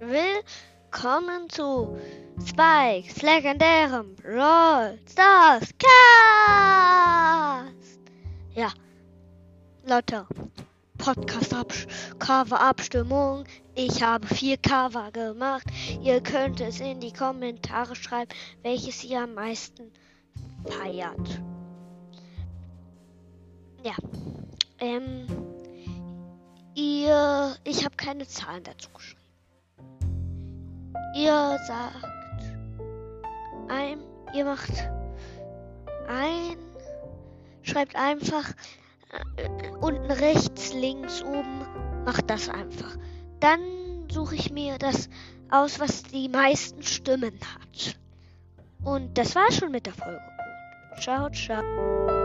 willkommen zu Spikes legendärem Brawl Stars Cast. Ja, Leute, Podcast-Cover-Abstimmung. Ich habe vier Cover gemacht. Ihr könnt es in die Kommentare schreiben, welches ihr am meisten feiert. Ja, ähm, ich habe keine Zahlen dazu geschrieben. Ihr sagt ein, ihr macht ein, schreibt einfach äh, unten rechts, links, oben, macht das einfach. Dann suche ich mir das aus, was die meisten Stimmen hat. Und das war schon mit der Folge. Ciao, ciao.